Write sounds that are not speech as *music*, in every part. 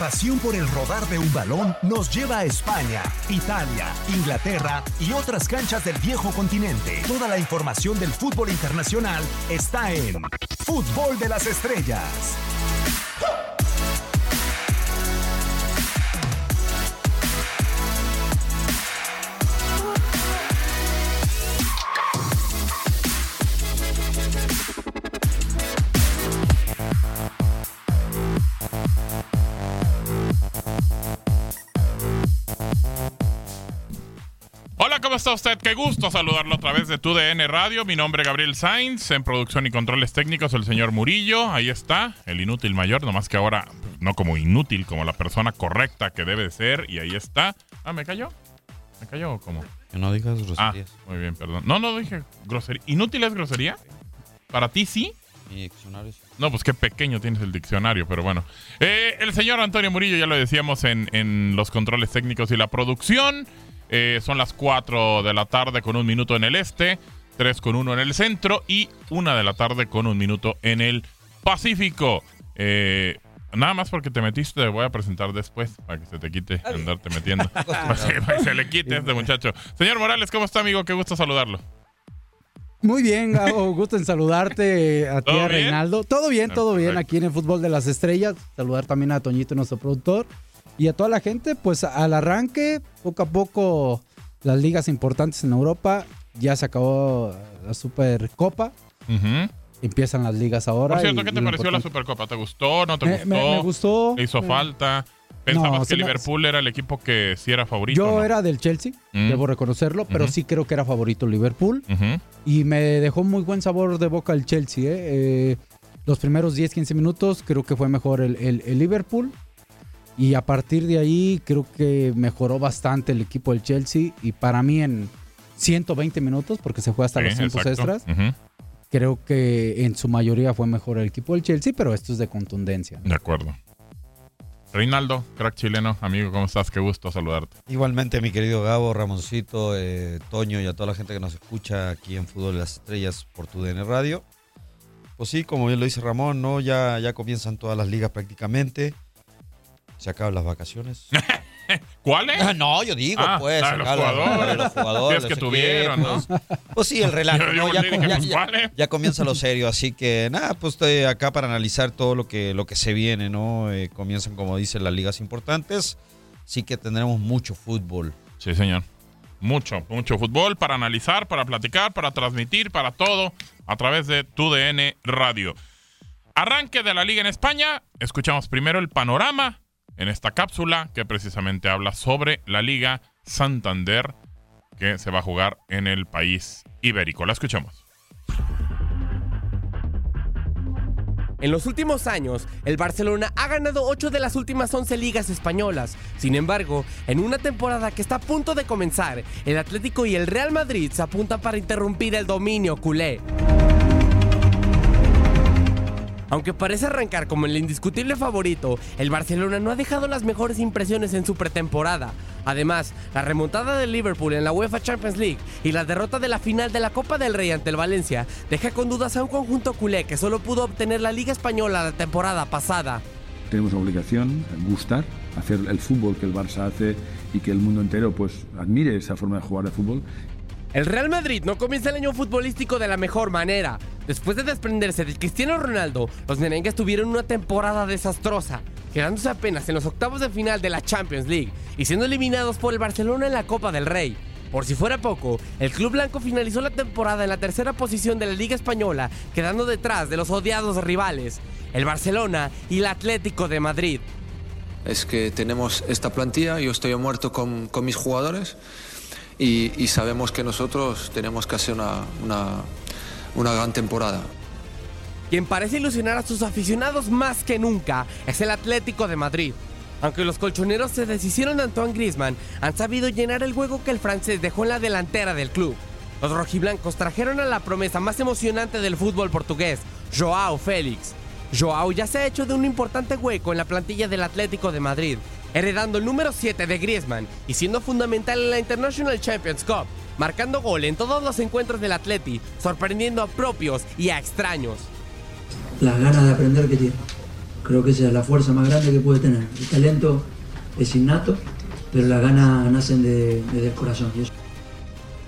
pasión por el rodar de un balón nos lleva a España, Italia, Inglaterra y otras canchas del viejo continente. Toda la información del fútbol internacional está en Fútbol de las Estrellas. Está usted? Qué gusto saludarlo a través de tu DN Radio. Mi nombre es Gabriel Sainz, en producción y controles técnicos el señor Murillo. Ahí está, el inútil mayor, nomás que ahora no como inútil, como la persona correcta que debe ser. Y ahí está. Ah, ¿me cayó? ¿Me cayó o cómo? Que no digas Ah, groserías. muy bien, perdón. No, no dije grosería. ¿Inútil es grosería? ¿Para ti sí? Mi diccionario sí. No, pues qué pequeño tienes el diccionario, pero bueno. Eh, el señor Antonio Murillo, ya lo decíamos en, en los controles técnicos y la producción. Eh, son las 4 de la tarde con un minuto en el este, 3 con 1 en el centro y 1 de la tarde con un minuto en el Pacífico. Eh, nada más porque te metiste, te voy a presentar después para que se te quite andarte metiendo. *laughs* para, que, para que se le quite a este muchacho. Señor Morales, ¿cómo está, amigo? Qué gusto saludarlo. Muy bien, Gabo, gusto en saludarte a ti, ¿Todo a bien? Reinaldo. Todo bien, Ah, todo bien aquí en el Fútbol de las Estrellas. Saludar también a Toñito, nuestro productor. Y a toda la gente, pues al arranque, poco a poco, las ligas importantes en Europa. Ya se acabó la Supercopa. Ujú. Empiezan las ligas ahora. Por cierto, ¿qué te pareció la importante- Supercopa? ¿Te gustó? ¿No te Me, gustó? me- me gustó. ¿Te hizo Me- falta? ¿Pensabas No, que Liverpool era el equipo que sí era favorito? Yo no? era del Chelsea, Mm. debo reconocerlo, pero Ujú. sí creo que era favorito Liverpool. Ujú. Y me dejó muy buen sabor de boca el Chelsea. ¿eh? Eh, los primeros 10-15 minutos creo que fue mejor el, el- el Liverpool. Y a partir de ahí creo que mejoró bastante el equipo del Chelsea. Y para mí en 120 minutos, porque se fue hasta Sí, los tiempos exacto. extras, creo que en su mayoría fue mejor el equipo del Chelsea, pero esto es de contundencia. De acuerdo. Reinaldo, crack chileno, amigo, ¿cómo estás? Qué gusto saludarte. Igualmente, mi querido Gabo, Ramoncito, eh, Toño y a toda la gente que nos escucha aquí en Fútbol de las Estrellas por tu DN Radio. Pues sí, como bien lo dice Ramón, ¿no? Ya, ya comienzan todas las ligas prácticamente. Se acaban las vacaciones. *laughs* ¿Cuáles? Ah, no, yo digo, Ah, pues. ah, los jugadores. los jugadores. Que tuvieron, ¿no? Pues sí, el relajo, Yo- *laughs* yo ¿no? Ya, dije, ya- ya- ¿cuáles? ya comienza lo serio, así que nada, pues estoy acá para analizar todo lo que, lo que se viene, ¿no? Eh, comienzan, como dicen, las ligas importantes, así que tendremos mucho fútbol. Sí, señor. Mucho, mucho fútbol para analizar, para platicar, para transmitir, para todo a través de tu DN Radio. Arranque de la liga en España. Escuchamos primero el panorama en esta cápsula que precisamente habla sobre la liga Santander que se va a jugar en el país ibérico. La escuchamos. En los últimos años, el Barcelona ha ganado 8 de las últimas 11 ligas españolas. Sin embargo, en una temporada que está a punto de comenzar, el Atlético y el Real Madrid se apuntan para interrumpir el dominio culé. Aunque parece arrancar como el indiscutible favorito, el Barcelona no ha dejado las mejores impresiones en su pretemporada. Además, la remontada del Liverpool en la UEFA Champions League y la derrota de la final de la Copa del Rey ante el Valencia deja con dudas a un conjunto culé que solo pudo obtener la Liga Española la temporada pasada. Tenemos la obligación gustar, hacer el fútbol que el Barça hace y que el mundo entero pues admire esa forma de jugar de fútbol. El Real Madrid no comienza el año futbolístico de la mejor manera. Después de desprenderse de Cristiano Ronaldo, los merengues tuvieron una temporada desastrosa, quedándose apenas en los octavos de final de la Champions League y siendo eliminados por el Barcelona en la Copa del Rey. Por si fuera poco, el club blanco finalizó la temporada en la tercera posición de la Liga Española, quedando detrás de los odiados rivales, el Barcelona y el Atlético de Madrid. es que tenemos esta plantilla, yo estoy muerto con, con mis jugadores y, sabemos que nosotros tenemos que hacer una, una, una gran temporada. Quien parece ilusionar a sus aficionados más que nunca es el Atlético de Madrid. Aunque los colchoneros se deshicieron de Antoine Griezmann, han sabido llenar el hueco que el francés dejó en la delantera del club. Los rojiblancos trajeron a la promesa más emocionante del fútbol portugués, Joao Félix. Joao ya se ha hecho de un importante hueco en la plantilla del Atlético de Madrid, heredando el número 7 de Griezmann y siendo fundamental en la International Champions Cup, marcando gol en todos los encuentros del Atleti, sorprendiendo a propios y a extraños. las ganas de aprender que tiene. Creo que esa es la fuerza más grande que puede tener. El talento es innato, pero las ganas nacen de- desde el corazón. Y eso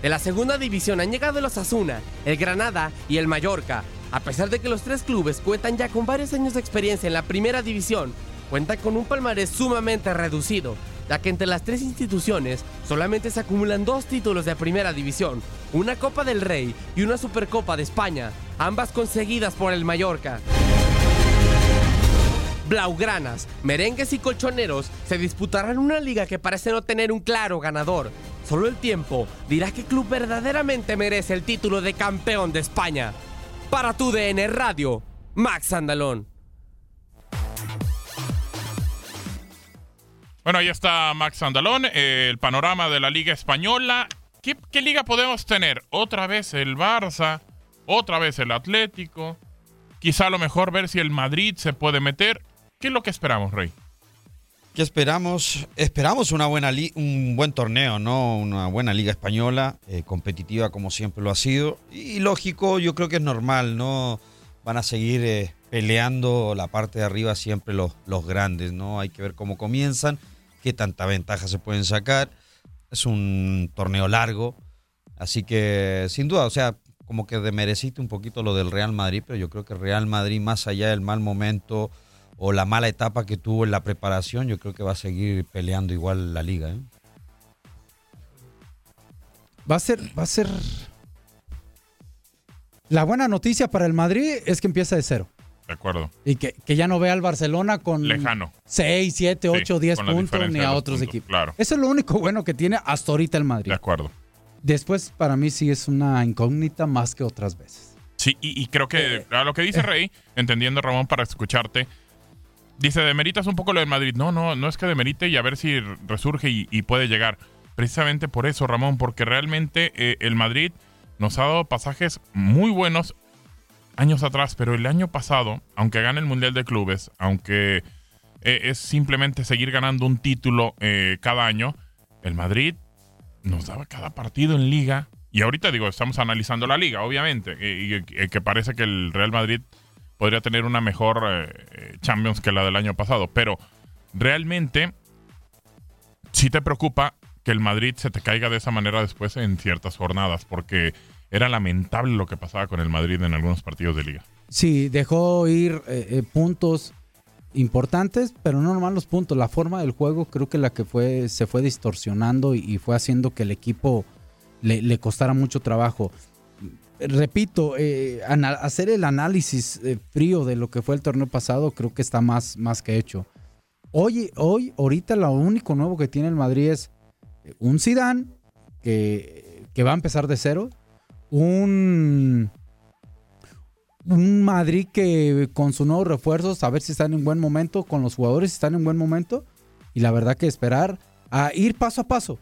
De la segunda división han llegado el Osasuna, el Granada y el Mallorca. A pesar de que los tres clubes cuentan ya con varios años de experiencia en la primera división, cuentan con un palmarés sumamente reducido, ya que entre las tres instituciones solamente se acumulan dos títulos de primera división, una Copa del Rey y una Supercopa de España, ambas conseguidas por el Mallorca. Blaugranas, merengues y colchoneros se disputarán una liga que parece no tener un claro ganador. Solo el tiempo dirá qué club verdaderamente merece el título de campeón de España. Para tu DN Radio, Max Andalón. Bueno, ahí está Max Andalón, el panorama de la Liga Española. ¿Qué, liga podemos tener? Otra vez el Barça, otra vez el Atlético. Quizá a lo mejor ver si el Madrid se puede meter. ¿Qué es lo que esperamos, Rey? ¿Qué esperamos? Esperamos una buena un buen torneo, ¿no? Una buena liga española, eh, competitiva como siempre lo ha sido. Y lógico, yo creo que es normal, ¿no? Van a seguir eh, peleando la parte de arriba siempre los, los grandes, ¿no? Hay que ver cómo comienzan, qué tanta ventaja se pueden sacar. Es un torneo largo, así que sin duda, o sea, como que demereciste un poquito lo del Real Madrid, pero yo creo que Real Madrid, más allá del mal momento o la mala etapa que tuvo en la preparación, yo creo que va a seguir peleando igual la liga. ¿eh? Va a ser, va a ser. La buena noticia para el Madrid es que empieza de cero. De acuerdo. Y que, que ya no vea al Barcelona con Lejano. 6, 7, 8, 10 con la puntos ni a otros puntos, equipos. claro. Eso es lo único bueno que tiene hasta ahorita el Madrid. De acuerdo. Después, para mí, sí es una incógnita más que otras veces. Sí, y, y creo que a lo que dice Rey, entendiendo Ramón para escucharte, dice, demeritas un poco lo del Madrid. No, no, no es que demerite y a ver si resurge y, y puede llegar. Precisamente por eso, Ramón, porque realmente eh, el Madrid nos ha dado pasajes muy buenos años atrás, pero el año pasado, aunque gane el Mundial de Clubes, aunque eh, es simplemente seguir ganando un título eh, cada año, el Madrid nos daba cada partido en liga. Y ahorita digo, estamos analizando la liga, obviamente, y, que parece que el Real Madrid podría tener una mejor eh, Champions que la del año pasado. Pero realmente sí te preocupa que el Madrid se te caiga de esa manera después en ciertas jornadas, porque era lamentable lo que pasaba con el Madrid en algunos partidos de liga. Sí, dejó ir eh, eh, puntos importantes, pero no nomás los puntos. La forma del juego creo que la que fue se fue distorsionando y, fue haciendo que el equipo le, costara mucho trabajo. Repito, eh, hacer el análisis frío de lo que fue el torneo pasado creo que está más, más que hecho. Hoy, hoy, ahorita lo único nuevo que tiene el Madrid es un Zidane que, que va a empezar de cero, un un Madrid que con sus nuevos refuerzos, a ver si están en buen momento, con los jugadores si están en buen momento. Y la verdad que esperar a ir paso a paso.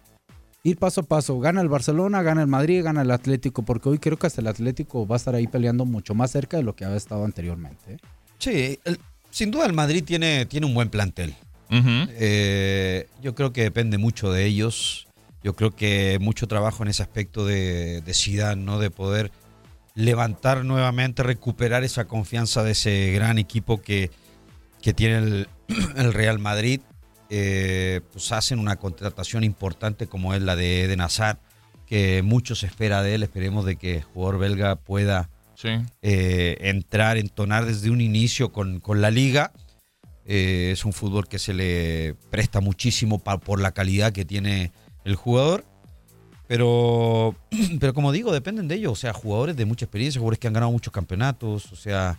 Ir paso a paso. Gana el Barcelona, gana el Madrid, gana el Atlético, porque hoy creo que hasta el Atlético va a estar ahí peleando mucho más cerca de lo que había estado anteriormente. ¿eh? Sí, el- sin duda el Madrid tiene, tiene un buen plantel. Eh, yo creo que depende mucho de ellos. Yo creo que mucho trabajo en ese aspecto de, de Zidane, ¿no? De poder levantar nuevamente, recuperar esa confianza de ese gran equipo que, que tiene el, *clears throat* el Real Madrid. Eh, pues hacen una contratación importante como es la de Eden Hazard, que mucho se espera de él. Esperemos de que el jugador belga pueda Sí. eh, entrar, entonar desde un inicio con, con la liga. Eh, es un fútbol que se le presta muchísimo pa- por la calidad que tiene el jugador. Pero, *clears throat* pero como digo, dependen de ellos. O sea, jugadores de mucha experiencia, jugadores que han ganado muchos campeonatos. O sea,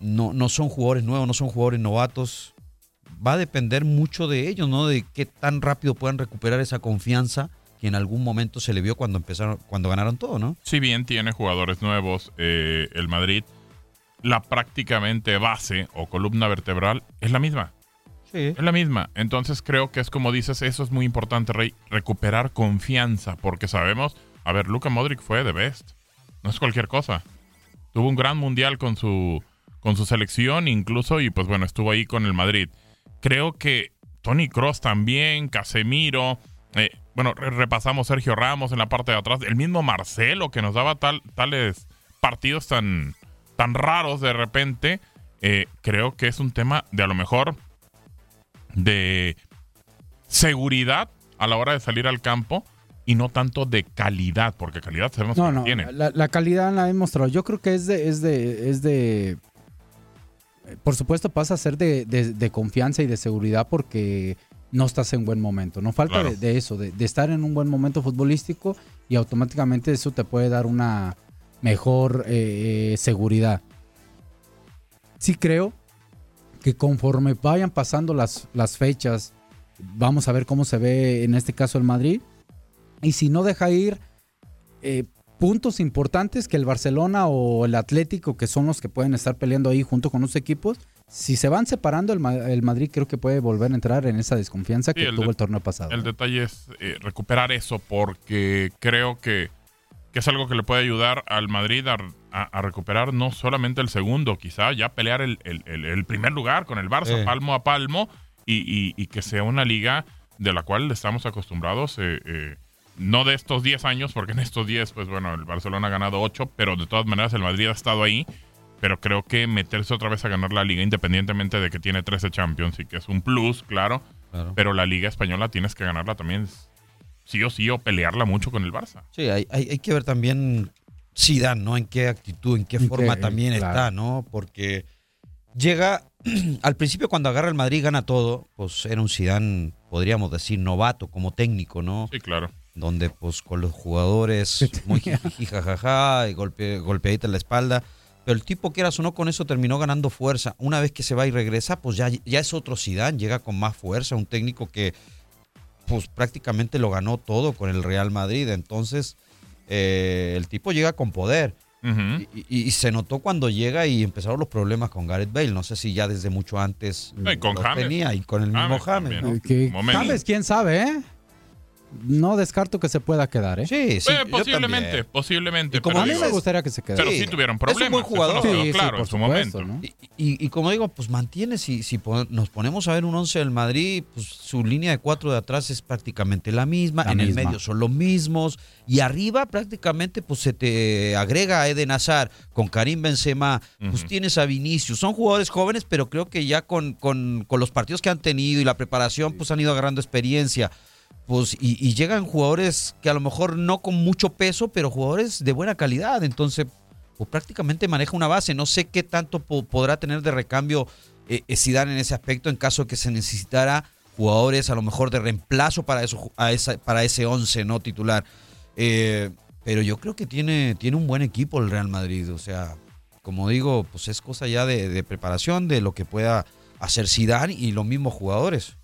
no, no son jugadores nuevos, no son jugadores novatos. Va a depender mucho de ellos, ¿no? De qué tan rápido puedan recuperar esa confianza que en algún momento se le vio cuando empezaron, cuando ganaron todo, ¿no? Si bien tiene jugadores nuevos, eh, el Madrid, la prácticamente base o columna vertebral es la misma. Es la misma. Entonces creo que es como dices, eso es muy importante, Rey, recuperar confianza, porque sabemos, a ver, Luka Modric fue de best. No es cualquier cosa. Tuvo un gran mundial con su, con su selección incluso y pues bueno, estuvo ahí con el Madrid. Creo que Tony Cross también, Casemiro, eh, bueno, re- repasamos Sergio Ramos en la parte de atrás, el mismo Marcelo que nos daba tal, tales partidos tan, tan raros de repente. eh, creo que es un tema de a lo mejor de seguridad a la hora de salir al campo y no tanto de calidad, porque calidad sabemos No, que no, tiene. la, la calidad la he mostrado. Yo creo que es de, es de, es de, por supuesto pasa a ser de, de- de confianza y de seguridad porque no estás en buen momento. No falta Claro. de, de eso, de, de estar en un buen momento futbolístico y automáticamente eso te puede dar una mejor eh, eh, seguridad. Sí creo que conforme vayan pasando las, las fechas, vamos a ver cómo se ve en este caso el Madrid. Y si no deja ir eh, puntos importantes que el Barcelona o el Atlético, que son los que pueden estar peleando ahí junto con los equipos, si se van separando, el, Ma- el Madrid creo que puede volver a entrar en esa desconfianza Sí, que el tuvo el torneo pasado. El detalle es eh, recuperar eso porque creo que, que es algo que le puede ayudar al Madrid a, a- a recuperar no solamente el segundo, quizá ya pelear el, el- el- primer lugar con el Barça palmo a palmo y, y- y que sea una liga de la cual estamos acostumbrados, eh, eh, no de estos 10 años, porque en estos 10, pues bueno, el Barcelona ha ganado 8, pero de todas maneras el Madrid ha estado ahí. Pero creo que meterse otra vez a ganar la liga, independientemente de que tiene 13 Champions y que es un plus, claro, Claro. pero la Liga Española tienes que ganarla también sí o sí o pelearla mucho con el Barça. Sí, hay, hay, hay que ver también Zidane, ¿no? En qué actitud, en qué En forma qué, también claro. está, ¿no? Porque llega, *clears throat* al principio cuando agarra el Madrid gana todo, pues era un Zidane, podríamos decir, novato como técnico, ¿no? Sí, claro. Donde pues con los jugadores muy jajaja, y golpe, golpeadita en la espalda. Pero el tipo que era o no con eso terminó ganando fuerza. Una vez que se va y regresa, pues ya, ya es otro Zidane, llega con más fuerza, un técnico que pues prácticamente lo ganó todo con el Real Madrid. Entonces, eh, el tipo llega con poder. Y, y- y se notó cuando llega y empezaron los problemas con Gareth Bale. No sé si ya desde mucho antes No, y con James. tenía y con el mismo James James. Eh. ¿Sabes quién sabe, eh? No descarto que se pueda quedar, ¿eh? Sí, sí. Eh, posiblemente, posiblemente. Y como a mí digo, me gustaría que se quedara. pero Sí, sí tuvieron es un buen problemas. jugador. Sí, sí, claro por en su supuesto, momento. ¿no? Y, y- y como digo, pues mantiene, si, nos ponemos a ver un 11 del Madrid, pues su línea de cuatro de atrás es prácticamente la misma, La en el medio son los mismos, y arriba prácticamente pues se te agrega a Eden Hazard con Karim Benzema, pues tienes a Vinicius, son jugadores jóvenes, pero creo que ya con, con, con los partidos que han tenido y la preparación, pues han ido agarrando experiencia. Pues, y, llegan jugadores que a lo mejor no con mucho peso, pero jugadores de buena calidad. Entonces, pues prácticamente maneja una base. No sé qué tanto po- podrá tener de recambio eh, eh, Zidane en ese aspecto en caso de que se necesitara jugadores a lo mejor de reemplazo para eso para ese 11 no titular. Eh, pero yo creo que tiene, tiene un buen equipo el Real Madrid. O sea, como digo, pues es cosa ya de, de preparación, de lo que pueda hacer Zidane y los mismos jugadores.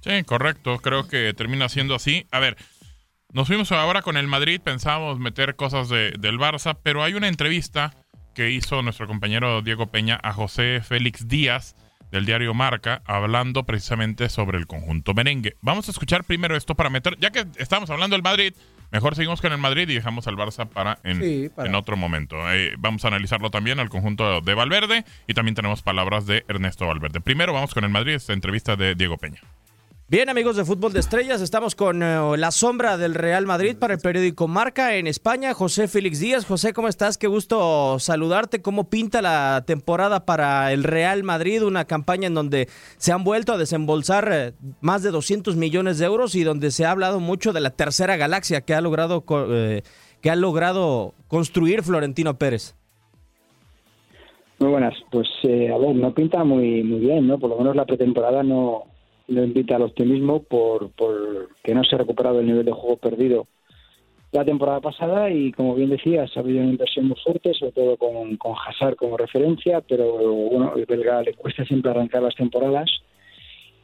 Sí, correcto. Creo que termina siendo así. A ver, nos fuimos ahora con el Madrid, pensábamos meter cosas de- del Barça, pero hay una entrevista que hizo nuestro compañero Diego Peña a José Félix Díaz del diario Marca, hablando precisamente sobre el conjunto merengue. Vamos a escuchar primero esto para meter, ya que estamos hablando del Madrid, mejor seguimos con el Madrid y dejamos al Barça para en, Sí, para- en otro momento. Eh, vamos a analizarlo también al conjunto de Valverde y también tenemos palabras de Ernesto Valverde. Primero vamos con el Madrid, esta entrevista de Diego Peña. Bien, amigos de Fútbol de Estrellas, estamos con eh, la sombra del Real Madrid para el periódico Marca en España, José Félix Díaz. José, ¿cómo estás? Qué gusto saludarte. ¿Cómo pinta la temporada para el Real Madrid? Una campaña en donde se han vuelto a desembolsar eh, más de 200 millones de euros y donde se ha hablado mucho de la tercera galaxia que ha logrado, eh, que ha logrado construir Florentino Pérez. Muy buenas. Pues eh, a ver, no pinta muy muy bien, ¿no? Por lo menos la pretemporada no, no invita al optimismo por, por que no se ha recuperado el nivel de juego perdido la temporada pasada y como bien decías, ha habido una inversión muy fuerte, sobre todo con, con Hazard como referencia, pero bueno, el belga le cuesta siempre arrancar las temporadas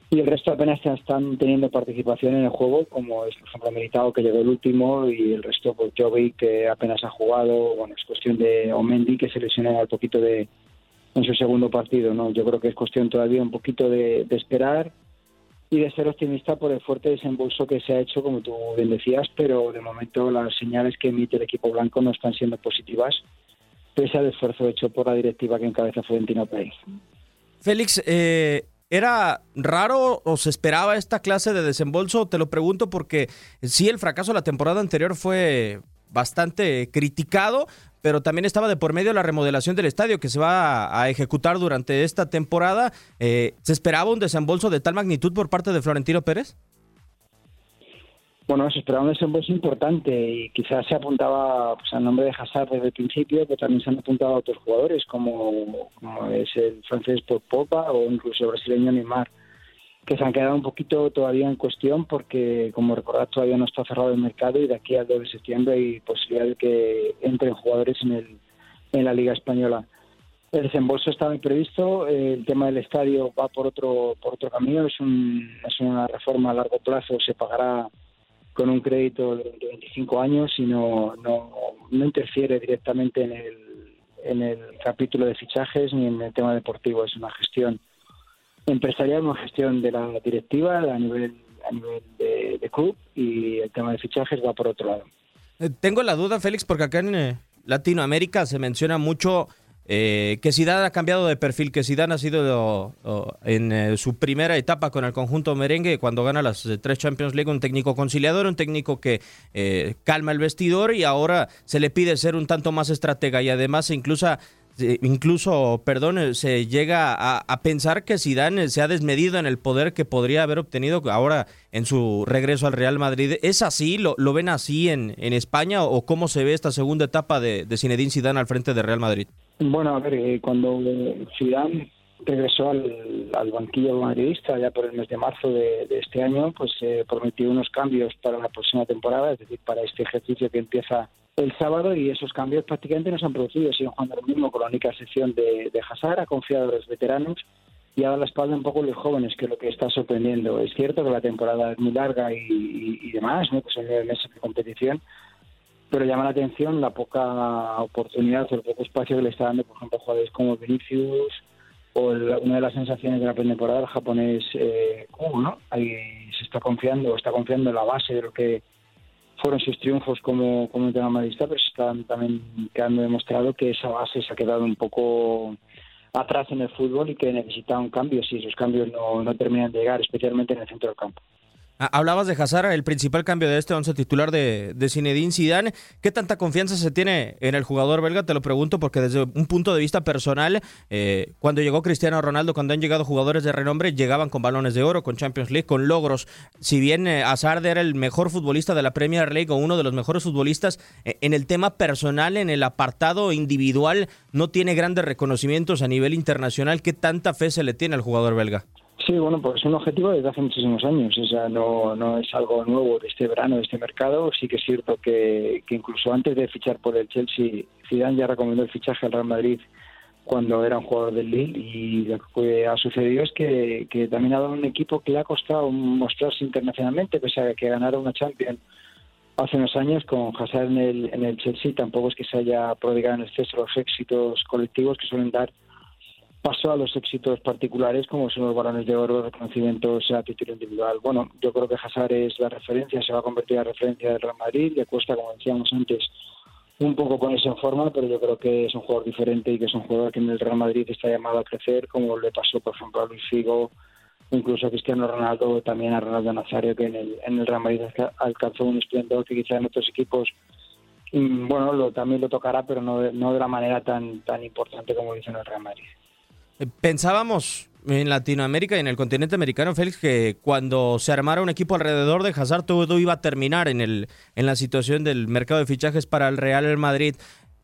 y el resto apenas están teniendo participación en el juego, como es por ejemplo Militao que llegó el último y el resto pues Jovic que apenas ha jugado, bueno, es cuestión de Omendi que se lesionó al poquito de en su segundo partido, ¿no? Yo creo que es cuestión todavía un poquito de, de esperar y de ser optimista por el fuerte desembolso que se ha hecho, como tú bien decías, pero de momento las señales que emite el equipo blanco no están siendo positivas, pese al esfuerzo hecho por la directiva que encabeza Florentino Pérez. Félix, eh, ¿era raro o se esperaba esta clase de desembolso? Te lo pregunto porque sí, el fracaso de la temporada anterior fue bastante criticado, pero también estaba de por medio la remodelación del estadio que se va a, ejecutar durante esta temporada. Eh, ¿Se esperaba un desembolso de tal magnitud por parte de Florentino Pérez? Bueno, se esperaba un desembolso importante y quizás se apuntaba pues, al nombre de Hazard desde el principio, pero también se han apuntado a otros jugadores como, como es el francés Popa o incluso el brasileño Neymar que se han quedado un poquito todavía en cuestión porque, como recordad, todavía no está cerrado el mercado y de aquí al 2 de septiembre hay posibilidad de que entren jugadores en, el, en la Liga Española. El desembolso estaba previsto, el tema del estadio va por otro por otro camino, es, un, es una reforma a largo plazo, se pagará con un crédito de 25 años y no, no, no interfiere directamente en el, en el capítulo de fichajes ni en el tema deportivo, es una gestión empresarial, gestión de la directiva a nivel, a nivel de, club y el tema de fichajes va por otro lado. Eh, tengo la duda, Félix, porque acá en eh, Latinoamérica se menciona mucho eh, que Zidane ha cambiado de perfil, que Zidane ha sido en su primera etapa con el conjunto merengue, cuando gana las tres Champions League, un técnico conciliador, un técnico que calma el vestidor y ahora se le pide ser un tanto más estratega y además incluso incluso, perdón, se llega a, pensar que Zidane se ha desmedido en el poder que podría haber obtenido ahora en su regreso al Real Madrid. ¿Es así? ¿Lo, lo ven así en, en, España o cómo se ve esta segunda etapa de, de Zinedine Zidane al frente de Real Madrid? Bueno, a ver, eh, cuando Zidane regresó al, al, banquillo madridista ya por el mes de marzo de, este año, pues se prometió unos cambios para la próxima temporada, es decir, para este ejercicio que empieza el sábado y esos cambios prácticamente no se han producido, siguen jugando lo mismo con la única sección de, de Hazard, ha confiado en los veteranos y ha dado la espalda un poco a los jóvenes, que es lo que está sorprendiendo. Es cierto que la temporada es muy larga y, demás, ¿no? pues son nueve meses de competición, pero llama la atención la poca oportunidad o el poco espacio que le está dando, por ejemplo, a jugadores como Vinicius o una de las sensaciones de la pretemporada, el japonés eh, ¿no? Ahí se está confiando, está confiando en la base de lo que fueron sus triunfos como, como madridista, pero están también quedando demostrado que esa base se ha quedado un poco atrás en el fútbol y que necesita un cambio si esos cambios no, no terminan de llegar, especialmente en el centro del campo. Ah, hablabas de Hazard, el principal cambio de este once titular de, de Zinedine Zidane. ¿Qué tanta confianza se tiene en el jugador belga? Te lo pregunto porque desde un punto de vista personal, eh, cuando llegó Cristiano Ronaldo, cuando han llegado jugadores de renombre, llegaban con balones de oro, con Champions League, con logros. Si bien eh, Hazard era el mejor futbolista de la Premier League o uno de los mejores futbolistas, eh, en el tema personal, en el apartado individual, no tiene grandes reconocimientos a nivel internacional. ¿Qué tanta fe se le tiene al jugador belga? Sí, bueno, pues es un objetivo desde hace muchísimos años. O sea, no, no es algo nuevo de este verano, de este mercado. Sí que es cierto que, incluso antes de fichar por el Chelsea, Zidane ya recomendó el fichaje al Real Madrid cuando era un jugador del Lille y lo que ha sucedido es que, que también ha dado un equipo que le ha costado mostrarse internacionalmente, pese a que ganara una Champions hace unos años con Hazard en el, en el Chelsea, tampoco es que se haya prodigado en exceso los éxitos colectivos que suelen dar paso a los éxitos particulares como son los balones de oro, reconocimientos a título individual. Bueno, yo creo que Hazard es la referencia, se va a convertir en referencia del Real Madrid, le cuesta, como decíamos antes, un poco ponerse en forma, pero yo creo que es un jugador diferente y que es un jugador que en el Real Madrid está llamado a crecer, como le pasó, por ejemplo, a Luis Figo, incluso a Cristiano Ronaldo, también a Ronaldo Nazario, que en el, en el Real Madrid alcanzó un esplendor que quizá en otros equipos mm, bueno, lo, también lo tocará, pero no no de la manera tan, tan importante como dice en el Real Madrid. Pensábamos en Latinoamérica y en el continente americano, Félix, que cuando se armara un equipo alrededor de Hazard todo iba a terminar en, el, en la situación del mercado de fichajes para el Real Madrid.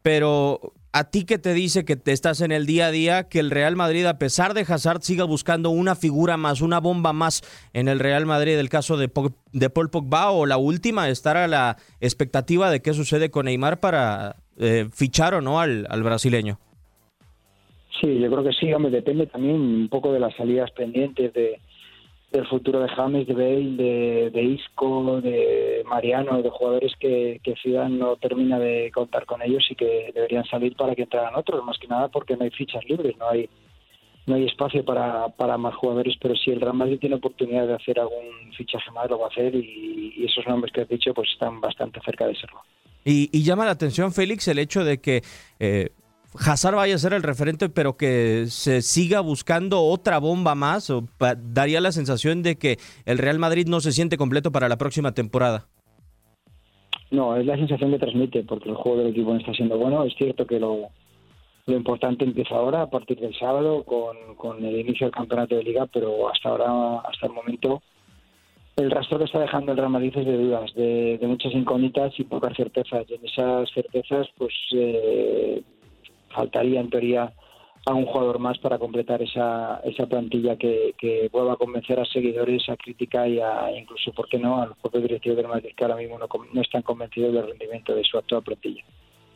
Pero a ti que te dice que te estás en el día a día, que el Real Madrid, a pesar de Hazard, siga buscando una figura más, una bomba más en el Real Madrid, el caso de, de Paul Pogba o la última, estar a la expectativa de qué sucede con Neymar para eh, fichar o no al, al brasileño. Sí, yo creo que sí, hombre, depende también un poco de las salidas pendientes de, del futuro de James, de Bale, de, Isco, de Mariano, de jugadores que, que Ciudad no termina de contar con ellos y que deberían salir para que entraran otros, más que nada porque no hay fichas libres, no hay no hay espacio para, para más jugadores, pero si el Real Madrid tiene oportunidad de hacer algún fichaje más, lo va a hacer y, esos nombres que has dicho pues están bastante cerca de serlo. Y, llama la atención, Félix, el hecho de que eh, Hazard vaya a ser el referente, pero que se siga buscando otra bomba más, o daría la sensación de que el Real Madrid no se siente completo para la próxima temporada. No, es la sensación que transmite, porque el juego del equipo está siendo bueno. Es cierto que lo, lo importante empieza ahora, a partir del sábado, con, con el inicio del campeonato de liga, pero hasta ahora, hasta el momento, el rastro que está dejando el Real Madrid es de dudas, de, de muchas incógnitas y pocas certezas. Y en esas certezas, pues eh, faltaría en teoría a un jugador más para completar esa, esa plantilla que, que vuelva a convencer a seguidores, a crítica y a, incluso, ¿por qué no?, a los propios directivos del Madrid que ahora mismo no, no están convencidos del rendimiento de su actual plantilla.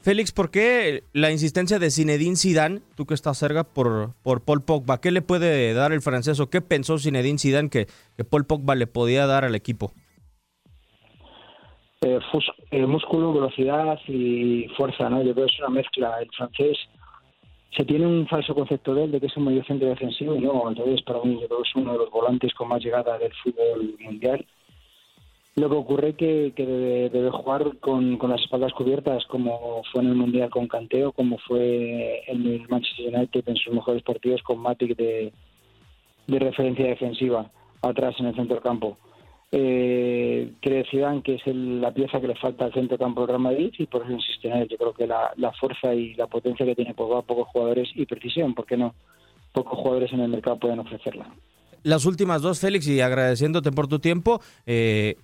Félix, ¿por qué la insistencia de Zinedine Zidane, tú que estás cerca, por, por Paul Pogba? ¿Qué le puede dar el francés o qué pensó Zinedine Zidane que Paul Pogba le podía dar al equipo? Eh, eh, músculo, velocidad y fuerza, ¿no? Yo creo que es una mezcla. El francés se tiene un falso concepto de él, de que es un medio centro defensivo, y no, entonces para mí yo creo que es uno de los volantes con más llegada del fútbol mundial. Lo que ocurre que, que debe, debe jugar con, con las espaldas cubiertas, como fue en el Mundial con Canteo, como fue en el Manchester United en sus mejores partidos con Matic de, de referencia defensiva, atrás en el centro del campo. Eh, Zidane que es el- la pieza que le falta al centro campo del Real Madrid y por eso insiste en él. Yo creo que la, la fuerza y la potencia que tiene Pogba, pocos jugadores y precisión, ¿por qué no? Pocos jugadores en el mercado pueden ofrecerla. Las últimas dos, Félix, y agradeciéndote por tu tiempo, eh,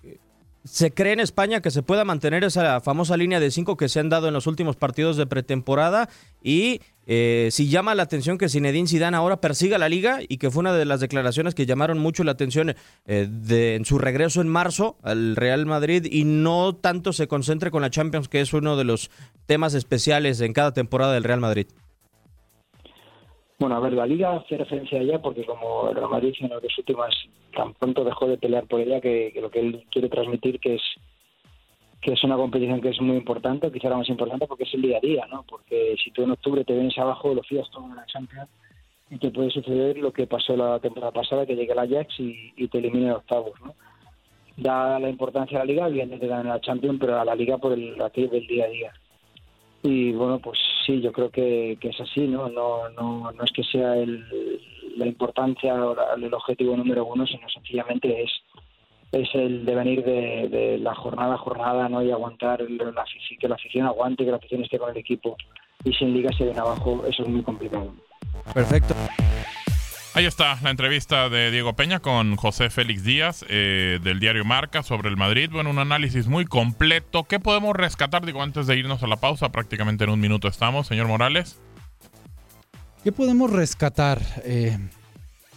¿se cree en España que se pueda mantener esa famosa línea de cinco que se han dado en los últimos partidos de pretemporada? Y eh, si llama la atención que Zinedine Zidane ahora persiga la liga y que fue una de las declaraciones que llamaron mucho la atención eh, de, en su regreso en marzo al Real Madrid y no tanto se concentre con la Champions, que es uno de los temas especiales en cada temporada del Real Madrid. Bueno, a ver, la Liga hace referencia a porque como el Real Madrid en las últimas tan pronto dejó de pelear por ella que, que lo que él quiere transmitir que es que es una competición que es muy importante, quizá la más importante porque es el día a día, ¿no? Porque si tú en octubre te vienes abajo, lo fías todo en la Champions y te puede suceder lo que pasó la temporada pasada, que llegue el Ajax y, y te elimine en octavos, ¿no? Da la importancia a la Liga, bien de ganar la Champions, pero a la Liga por el aquello del día a día. Y bueno, pues sí, yo creo que, que es así, ¿no? No, no, no es que sea el, la importancia o el objetivo número uno, sino sencillamente es es el devenir de, de la jornada a jornada, ¿no? Y aguantar la, que la afición aguante, que la afición esté con el equipo. Y sin liga se ven abajo, eso es muy complicado. Perfecto. Ahí está la entrevista de Diego Peña con José Félix Díaz eh, del diario Marca sobre el Madrid. Bueno, un análisis muy completo. ¿Qué podemos rescatar? Digo, antes de irnos a la pausa, prácticamente en un minuto estamos, señor Morales. ¿Qué podemos rescatar? Eh,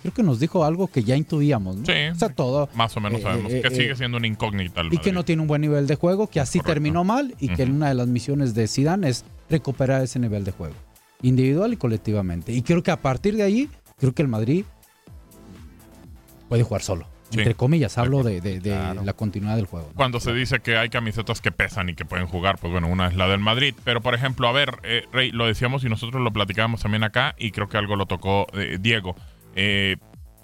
creo que nos dijo algo que ya intuíamos, ¿no? Sí, O sea, todo. Más o menos Eh, sabemos eh, que eh, sigue siendo una incógnita el Y que no tiene un buen nivel de juego, que así terminó mal y que una de las misiones de Zidane es recuperar ese nivel de juego, individual y colectivamente. Y creo que a partir de ahí, creo que el Madrid puede jugar solo. Sí. Entre comillas, hablo de, de- de la continuidad del juego. ¿no? Cuando se dice que hay camisetas que pesan y que pueden jugar, pues bueno, una es la del Madrid. Pero por ejemplo, a ver, eh, Rey, lo decíamos y nosotros lo platicábamos también acá y creo que algo lo tocó Diego. Eh,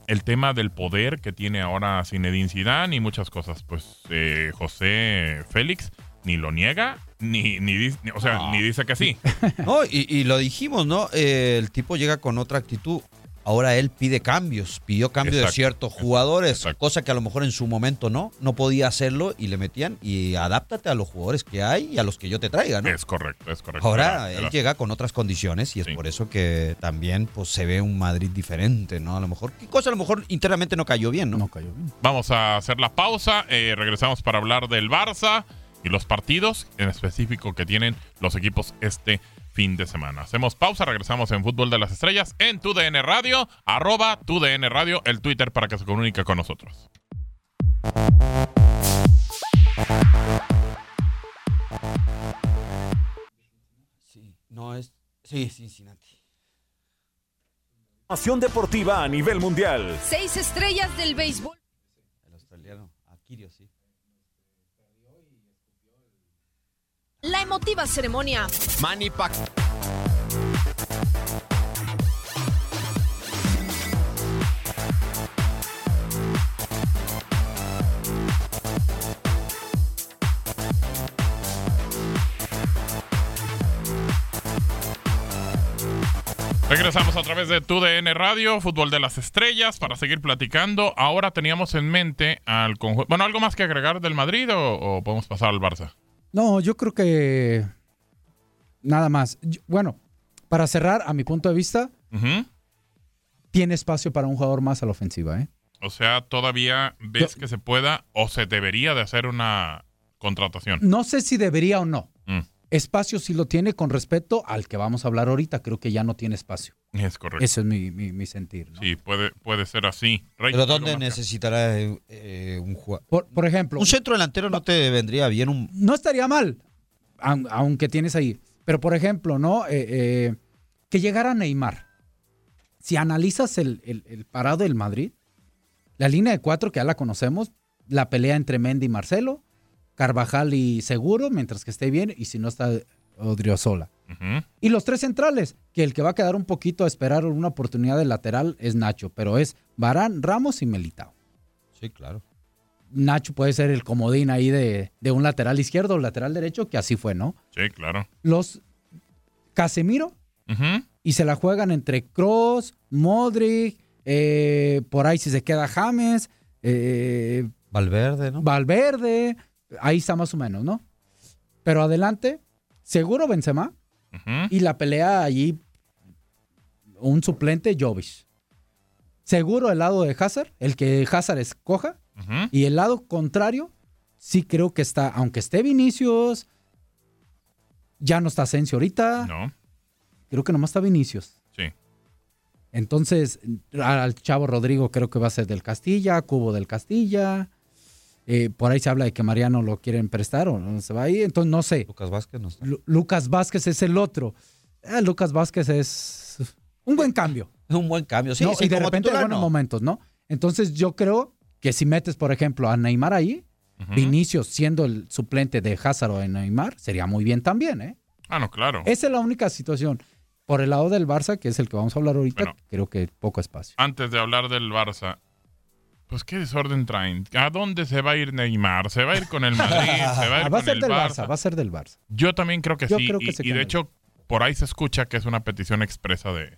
el tema del poder que tiene ahora Zinedine Zidane y muchas cosas. Pues eh, José Félix ni lo niega, ni, ni, o sea, ni dice que sí. *laughs* No, y, y lo dijimos, ¿no? Eh, el tipo llega con otra actitud. Ahora él pide cambios, pidió cambio de ciertos jugadores, cosa que a lo mejor en su momento no, no podía hacerlo y le metían y adáptate a los jugadores que hay y a los que yo te traiga, ¿no? Es correcto, es correcto. Ahora Era- él llega con otras condiciones y es por eso que también pues se ve un Madrid diferente, ¿no? A lo mejor, ¿qué cosa a lo mejor internamente no cayó bien, ¿no? No cayó bien. Vamos a hacer la pausa. eh, regresamos para hablar del Barça y los partidos en específico que tienen los equipos este fin de semana. Hacemos pausa, regresamos en Fútbol de las Estrellas en TUDN Radio, arroba TUDN Radio, el Twitter para que se comunique con nosotros. No es. Sí, Cincinnati. Información deportiva a nivel mundial. Seis estrellas del béisbol. El australiano, Akirio, sí. La emotiva ceremonia. Manny Pac. Regresamos a través de TUDN Radio, Fútbol de las Estrellas, para seguir platicando. Ahora teníamos en mente al conjunto... Bueno, ¿algo más que agregar del Madrid o, o podemos pasar al Barça? No, yo creo que nada más. Yo- Bueno, para cerrar, a mi punto de vista, tiene espacio para un jugador más a la ofensiva, ¿eh? O sea, todavía ves que se pueda o se debería de hacer una contratación. No sé si debería o no. Espacio sí lo tiene con respecto al que vamos a hablar ahorita. Creo que ya no tiene espacio. es correcto. Ese es mi, mi- mi sentir. ¿no? Sí, puede, puede ser así. Rey, Pero ¿algo ¿dónde necesitará eh, un jugador? Por, por ejemplo, Un centro delantero no te vendría bien un... no estaría mal, aun- aunque tienes ahí. Pero por ejemplo, ¿no? Eh, eh, que llegara Neymar. Si analizas el, el- el parado del Madrid, la línea de cuatro que ya la conocemos, la pelea entre Mendy y Marcelo, Carvajal y Seguro, mientras que esté bien, y si no está Odriozola. Ujú. Y los tres centrales, que el que va a quedar un poquito a esperar una oportunidad de lateral es Nacho, pero es Barán, Ramos y Melitao. Sí, claro. Nacho puede ser el comodín ahí de, de un lateral izquierdo o lateral derecho, que así fue, ¿no? Sí, claro. Los Casemiro y se la juegan entre Cross, Modric, eh, por ahí si se queda James, eh, Valverde, ¿no? Valverde, ahí está más o menos, ¿no? Pero adelante, seguro Benzema y la pelea allí un suplente Jovic. Seguro el lado de Hazard, el que Hazard escoja, y el lado contrario, sí creo que está, aunque esté Vinicius, ya no está Asensio ahorita, No, creo que nomás está Vinicius. sí. Entonces, al Chavo Rodrigo creo que va a ser del Castilla, Cubo del Castilla. Eh, por ahí se habla de que Mariano lo quieren prestar o no se va ahí. Entonces, no sé. Lucas Vázquez no está. Lu- Lucas Vázquez es el otro. Ah, Lucas Vázquez es un buen cambio. Es *laughs* un buen cambio, sí. No, sí, y de como repente hay titular, buenos no. momentos, ¿no? Entonces, yo creo que si metes, por ejemplo, a Neymar ahí. Vinicius siendo el suplente de Hazard o de Neymar, sería muy bien también, ¿eh? Ah, no, claro. Esa es la única situación. Por el lado del Barça, que es el que vamos a hablar ahorita, Bueno. creo que poco espacio. Antes de hablar del Barça, pues qué desorden traen. ¿A dónde se va a ir Neymar? ¿Se va a ir con el Madrid? ¿Se va a ir Ah, *laughs* va a con ser el del Barça? Barça, va a ser del Barça. Yo también creo que Yo sí. creo que y, y de hecho, por ahí se escucha que es una petición expresa de,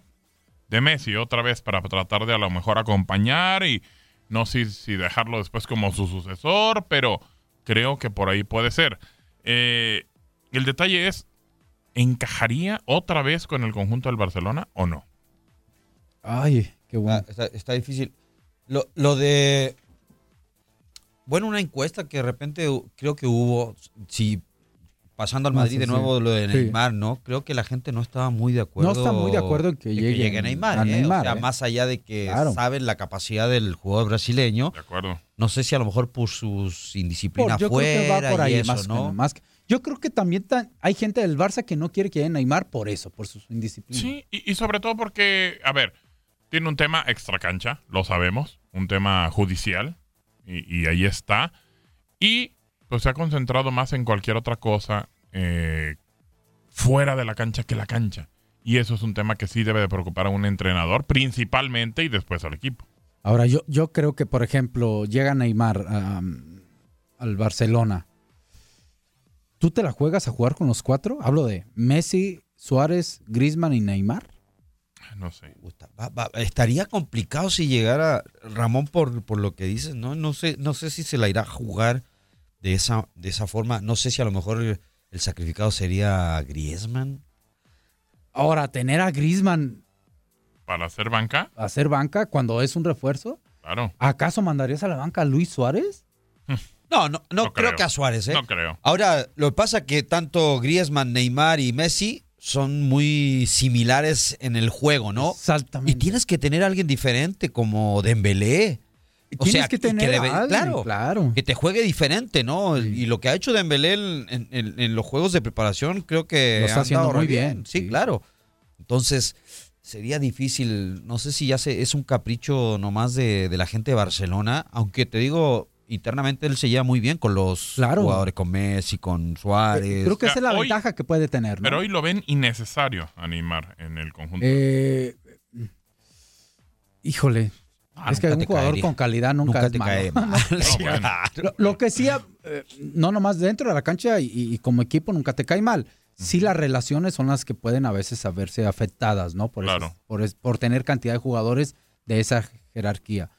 de Messi, otra vez para tratar de a lo mejor acompañar y no sé si dejarlo después como su sucesor, pero creo que por ahí puede ser. Eh, el detalle es, ¿encajaría otra vez con el conjunto del Barcelona o no? Ay, qué bueno. Ah, está, está difícil. Lo, lo de. Bueno, una encuesta que de repente creo que hubo. Si pasando al No, Madrid de sí. nuevo lo de Sí. Neymar, ¿no? Creo que la gente no estaba muy de acuerdo. No está muy de acuerdo en que de llegue Neymar. a ¿eh? Neymar, o sea, ¿eh? más allá de que Claro. saben la capacidad del jugador brasileño. De acuerdo. No sé si a lo mejor por sus indisciplina Por- yo creo que fuera va por ahí y eso, más, ¿no? más que- Yo creo que también tan- hay gente del Barça que no quiere que llegue Neymar por eso, por su indisciplina. Sí, y, y sobre todo porque, a ver, tiene un tema extra cancha, lo sabemos, un tema judicial, y, ahí está. Y pues se ha concentrado más en cualquier otra cosa eh, fuera de la cancha que la cancha. Y eso es un tema que sí debe de preocupar a un entrenador, principalmente y después al equipo. Ahora, yo, yo creo que, por ejemplo, llega Neymar al Barcelona. ¿Tú te la juegas a jugar con los cuatro? Hablo de Messi, Suárez, Griezmann y Neymar. No sé. Puta, va- va- estaría complicado si llegara Ramón por, por lo que dices, ¿no? No sé, no sé si se la irá a jugar de esa, de esa forma. No sé si a lo mejor el, el sacrificado sería Griezmann. Ahora, tener a Griezmann Para hacer banca, hacer banca cuando es un refuerzo, claro. ¿acaso mandarías a la banca a Luis Suárez? *laughs* No, no, no, No creo. creo. que a Suárez, ¿eh? No creo. Ahora, lo que pasa es que tanto Griezmann, Neymar y Messi son muy similares en el juego, ¿no? Exactamente. Y tienes que tener a alguien diferente como Dembélé. O Tienes sea, que tener debe- a alguien, claro, claro. que te juegue diferente, ¿no? Y lo que ha hecho Dembélé en, en- en- los juegos de preparación, creo que Lo está ha haciendo muy bien, Sí, sí. claro. Entonces, sería difícil, no sé si ya se, es un capricho nomás de, de la gente de Barcelona, aunque te digo, internamente él se lleva muy bien con los Claro. jugadores, con Messi, con Suárez. Creo que esa es la hoy- ventaja que puede tener, ¿no? Pero hoy lo ven innecesario animar en el conjunto. Eh, híjole. Ah, es que un jugador caería. con calidad nunca, Nunca es te malo. cae *laughs* mal. Sí, bueno. claro. Lo, lo que sí, eh, no nomás dentro de la cancha y, y como equipo nunca te cae mal. Sí las relaciones son las que pueden a veces saberse afectadas, ¿no? Por, eso- Claro. por tener cantidad de jugadores de esa jerarquía.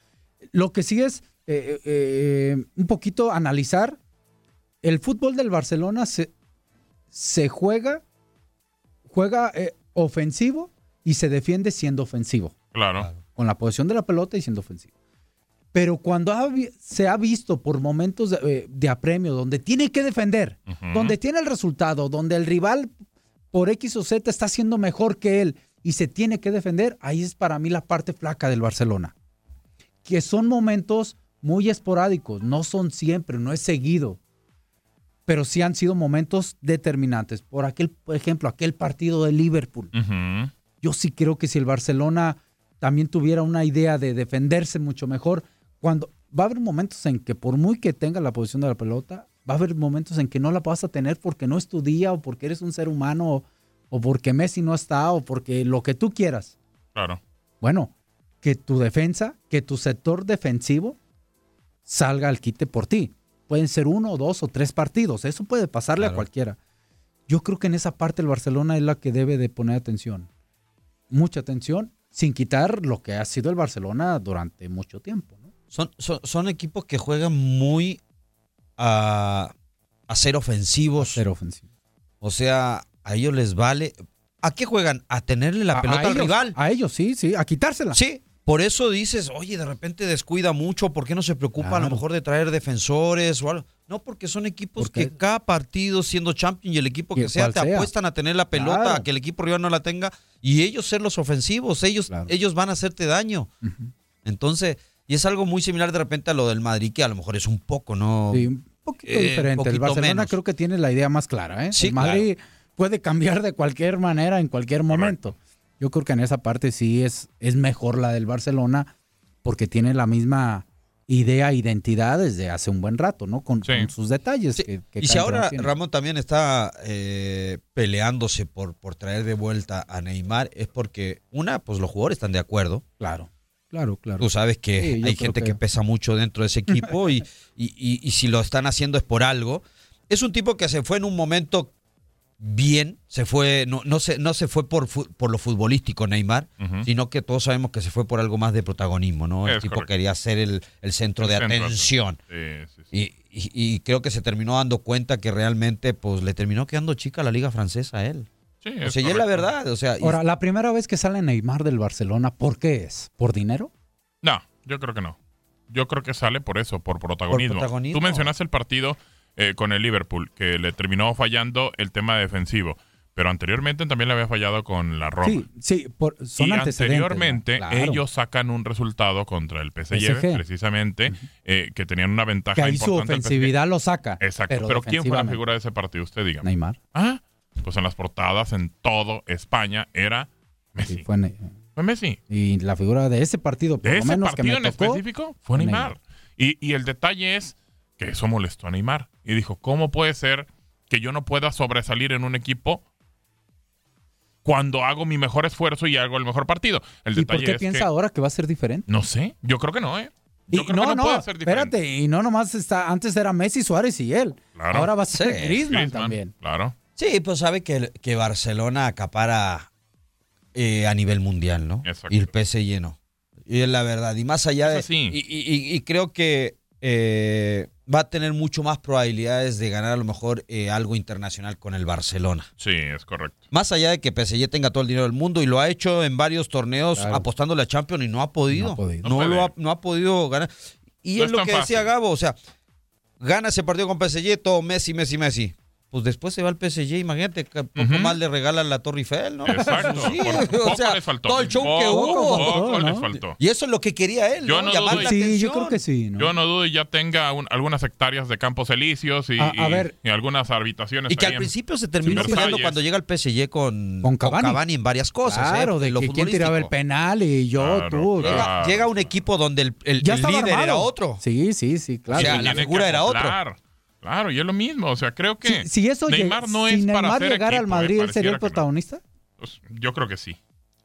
Lo que sí es eh, eh, un poquito analizar el fútbol del Barcelona se, se juega, juega eh, ofensivo y se defiende siendo ofensivo. Claro. Con la posición de la pelota y siendo ofensivo. Pero cuando ha se ha visto por momentos de, eh, de apremio, donde tiene que defender, donde tiene el resultado, donde el rival por X o Z está haciendo mejor que él y se tiene que defender, ahí es para mí la parte flaca del Barcelona. Que son momentos muy esporádicos, no son siempre, no es seguido, pero sí han sido momentos determinantes. Por aquel, por ejemplo, aquel partido de Liverpool. Yo sí creo que si el Barcelona también tuviera una idea de defenderse mucho mejor, cuando va a haber momentos en que por muy que tenga la posición de la pelota, va a haber momentos en que no la vas a tener porque no es tu día o porque eres un ser humano o, o porque Messi no está o porque lo que tú quieras. Claro. Bueno, que tu defensa, que tu sector defensivo salga al quite por ti. Pueden ser uno, dos o tres partidos. Eso puede pasarle a cualquiera. Yo creo que en esa parte el Barcelona es la que debe de poner atención. Mucha atención, sin quitar lo que ha sido el Barcelona durante mucho tiempo. ¿no? Son, son, son equipos que juegan muy a, a ser ofensivos. Ser ofensivo. O sea, a ellos les vale. ¿A qué juegan? A tenerle la A- pelota al rival. A ellos, sí, sí, a quitársela. Sí, por eso dices, oye, de repente descuida mucho, ¿por qué no se preocupa a lo mejor de traer defensores o algo? No, porque son equipos Porque- que cada partido siendo champion y el equipo que sea te sea. apuestan a tener la pelota, Claro. a que el equipo rival no la tenga y ellos ser los ofensivos, ellos, Claro. ellos van a hacerte daño. Entonces, y es algo muy similar de repente a lo del Madrid, que a lo mejor es un poco, ¿no? Sí, un poquito Eh, diferente. El Barcelona menos. creo que tiene la idea más clara. ¿eh? Sí, el Madrid puede cambiar de cualquier manera en cualquier momento. Yo creo que en esa parte sí es, es mejor la del Barcelona porque tiene la misma idea, identidad desde hace un buen rato, ¿no? Con, con sus detalles. que- que Y si ahora tiene. Ramón también está eh, peleándose por, por traer de vuelta a Neymar, es porque, una, pues los jugadores están de acuerdo. Claro, claro, claro. Tú sabes que Sí, hay gente que... que- pesa mucho dentro de ese equipo y, y, y- y si lo están haciendo es por algo. Es un tipo que se fue en un momento bien, se fue, no, no, se, no se fue por, por lo futbolístico Neymar, sino que todos sabemos que se fue por algo más de protagonismo, ¿no? El tipo correcto. quería ser el, el centro El de centro, atención. sí, sí, sí. Y, y- y creo que se terminó dando cuenta que realmente pues le terminó quedando chica la liga francesa a él. Sí, o sea, y es la verdad, o sea, y- Ahora, la primera vez que sale Neymar del Barcelona, ¿por qué es? ¿Por dinero? No, yo creo que no. Yo creo que sale por eso, por protagonismo. protagonismo. Tú mencionaste el partido eh, con el Liverpool, que le terminó fallando el tema defensivo. Pero anteriormente también le había fallado con la Roma. Sí, sí, por, son y anteriormente ellos sacan un resultado contra el PSG, PSG. precisamente, eh, que tenían una ventaja que ahí su importante. PSG. ofensividad lo saca. Exacto. Pero, ¿quién fue la figura de ese partido? Usted diga. Neymar. Ah, pues en las portadas en todo España era Messi. Sí, fue, Ne- Fue Messi. y la figura de ese partido, por De lo ese menos que partido me en tocó, específico fue Neymar. Y, y el detalle es que eso molestó a Neymar. Y dijo, ¿cómo puede ser que yo no pueda sobresalir en un equipo cuando hago mi mejor esfuerzo y hago el mejor partido? El ¿Y por qué es piensa que, ahora que va a ser diferente? no sé, yo creo que no, ¿eh? Yo Y creo no, que no, no, puede ser diferente. espérate, y no nomás está, antes era Messi, Suárez y él. Claro. Ahora va a ser Sí, Griezmann, Griezmann, también. Claro. Sí, pues sabe que, que Barcelona acapara eh, a nivel mundial, ¿no? Exacto. Y el PSG no. Y es la verdad. Y más allá de... Sí. Y, y- y- y creo que eh, va a tener mucho más probabilidades de ganar a lo mejor eh, algo internacional con el Barcelona. Sí, es correcto. Más allá de que PSG tenga todo el dinero del mundo y lo ha hecho en varios torneos Claro. apostándole a Champions y no ha podido. No ha podido. No, No lo puede. ha, no ha podido ganar. Y No es es lo que decía fácil. Gabo, o sea, gana ese partido con PSG, todo Messi, Messi, Messi. Pues después se va al PSG, imagínate, que poco Ujú. más le regalan la Torre Eiffel, ¿no? Exacto. Sí, Por o sea, les faltó. todo el show que hubo. poco ¿no? les faltó. Y eso es lo que quería él, Yo ¿no? no Llamar dudo. la Sí, yo atención. creo que sí. ¿no? Yo no dudo y ya tenga un- algunas hectáreas de campos elíseos y, A- a y- ver. y algunas habitaciones. Y que al principio se terminó peleando cuando llega el PSG con, Con Cavani. en varias cosas. Claro, ¿eh? de lo que quién tiraba el penal y yo, Claro, tú. claro. Llega, llega un equipo donde el, el- Ya el estaba líder armado. era otro. Sí, sí, sí, claro. O sea, se la figura era otro. Claro, y es lo mismo. O sea, creo que si, si eso Neymar no si es para Neymar hacer llegara al equipo, ¿eh? Madrid, ¿él sería el no. protagonista? Pues, yo creo que sí.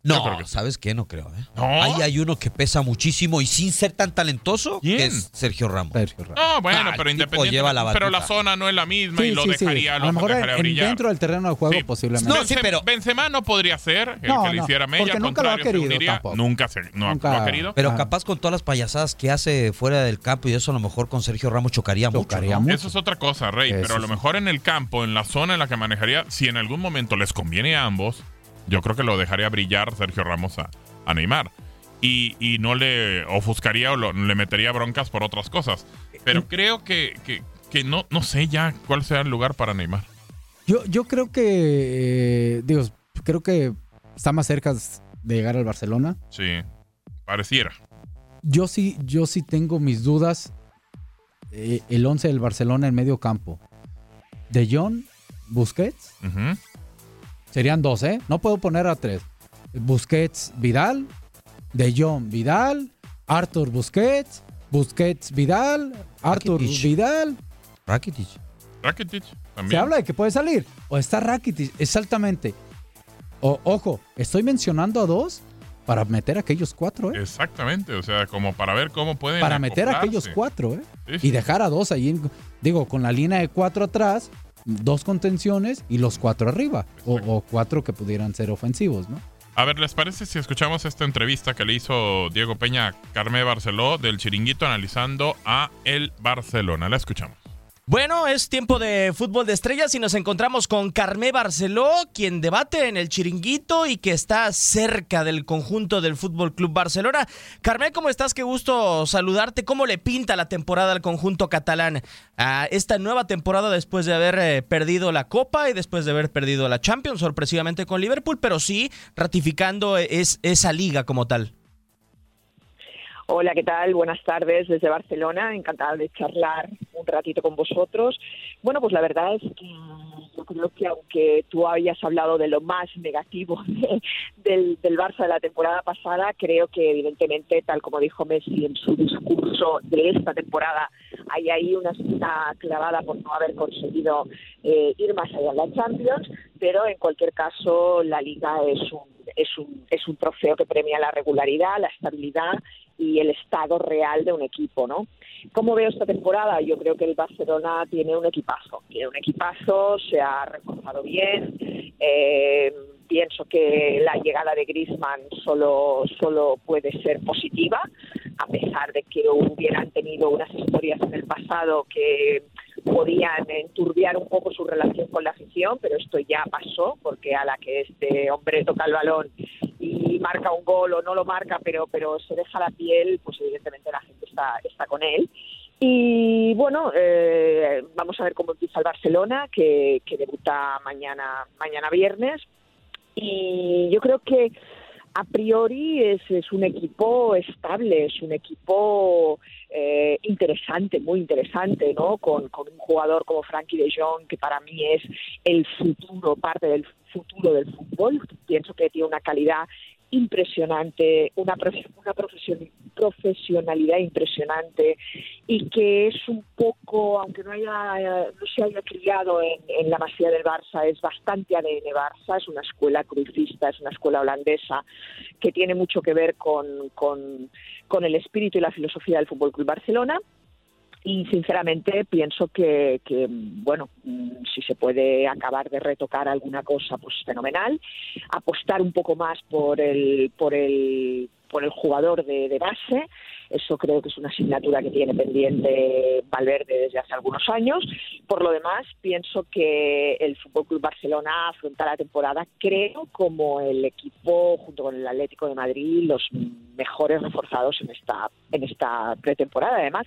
No, ¿sabes qué? No creo, ¿eh? ¿No? Ahí hay uno que pesa muchísimo y sin ser tan talentoso, ¿Quién? que es Sergio Ramos. Sergio Ramos. No, bueno, Ah, pero independiente. lleva la pero la zona no es la misma y lo sí, sí. dejaría, A lo mejor dejaría en- brillar. dentro del terreno de juego Sí. posiblemente. No, sí, Benzema- pero- Benzema no podría ser el No, que le no, hiciera Mella, porque al nunca lo ha contrario, se querido uniría. tampoco. Nunca, se, no, Nunca- lo ha querido. Pero Ah. capaz con todas las payasadas que hace fuera del campo y eso a lo mejor con Sergio Ramos chocaría, Chocaría mucho. ¿no? mucho. Eso es otra cosa, Rey, Eso pero a lo mejor en el campo, en la zona en la que manejaría, si en algún momento les conviene a ambos, yo creo que lo dejaría brillar Sergio Ramos a, a Neymar. Y, y no le ofuscaría o lo- le metería broncas por otras cosas. Pero creo que, que, que no, no sé ya cuál sea el lugar para Neymar. Yo, yo creo que, eh, digo, creo que está más cerca de llegar al Barcelona. Sí, pareciera. Yo sí, yo sí tengo mis dudas. eh, el 11 del Barcelona en medio campo. De Jong, Busquets, Ujú. Serían dos, ¿eh? No puedo poner a tres. Busquets, Vidal, De Jong, Vidal, Arthur Busquets, Busquets, Vidal, Arthur Rakitic. Vidal. Rakitic. Rakitic también. Se habla de que puede salir. O está Rakitic, exactamente. O, ojo, estoy mencionando a dos para meter a aquellos cuatro, ¿eh? Exactamente, o sea, como para ver cómo pueden. Para meter a aquellos cuatro, ¿eh? Sí, sí. Y dejar a dos ahí, digo, con la línea de cuatro atrás, dos contenciones y los cuatro arriba. O, o cuatro que pudieran ser ofensivos, ¿no? A ver, ¿les parece si escuchamos esta entrevista que le hizo Diego Peña a Carmé Barceló del Chiringuito analizando a el Barcelona? La escuchamos. Bueno, es tiempo de fútbol de estrellas y nos encontramos con Carmé Barceló, quien debate en el chiringuito y que está cerca del conjunto del Fútbol Club Barcelona. Carmé, ¿cómo estás? Qué gusto saludarte. ¿Cómo le pinta la temporada al conjunto catalán? a esta nueva temporada después de haber eh, perdido la Copa y después de haber perdido la Champions, sorpresivamente con Liverpool, pero sí ratificando eh, es, esa liga como tal. Hola, ¿qué tal? Buenas tardes desde Barcelona. Encantada de charlar un ratito con vosotros. Bueno, pues la verdad es que yo creo que aunque tú habías hablado de lo más negativo *laughs* de- del, Barça de la temporada pasada, creo que evidentemente, tal como dijo Messi en su discurso de esta temporada, hay ahí una espina clavada por no haber conseguido eh, ir más allá en la Champions, pero en cualquier caso la Liga es un, es un, es un trofeo que premia la regularidad, la estabilidad y el estado real de un equipo, ¿no? ¿Cómo veo esta temporada? Yo creo que el Barcelona tiene un equipazo, tiene un equipazo, se ha reforzado bien, eh, pienso que la llegada de Griezmann solo, solo puede ser positiva, a pesar de que hubieran tenido unas historias en el pasado que podían enturbiar un poco su relación con la afición, pero esto ya pasó, porque a la que este hombre toca el balón y marca un gol o no lo marca, pero, pero se deja la piel, pues evidentemente la gente está, está con él. Y bueno, eh, vamos a ver cómo empieza el Barcelona, que, que debuta mañana, mañana viernes. Y yo creo que a priori es, es un equipo estable, es un equipo eh, interesante, muy interesante, ¿no? Con, con un jugador como Frankie de Jong, que para mí es el futuro, parte del futuro del fútbol. Pienso que tiene una calidad impresionante, una, una profesion- profesionalidad impresionante y que es un poco, aunque no haya no se haya criado en, en la masía del Barça, es bastante ADN Barça, es una escuela crucifista, es una escuela holandesa que tiene mucho que ver con, con, con el espíritu y la filosofía del Fútbol Club Barcelona y sinceramente pienso que, que, bueno mm, si se puede acabar de retocar alguna cosa pues fenomenal. Apostar un poco más por el por el por el jugador de, de base. Eso creo que es una asignatura que tiene pendiente Valverde desde hace algunos años. Por lo demás pienso que el Fútbol Club Barcelona afronta la temporada creo como el equipo junto con el Atlético de Madrid los mejores reforzados en esta en esta pretemporada. Además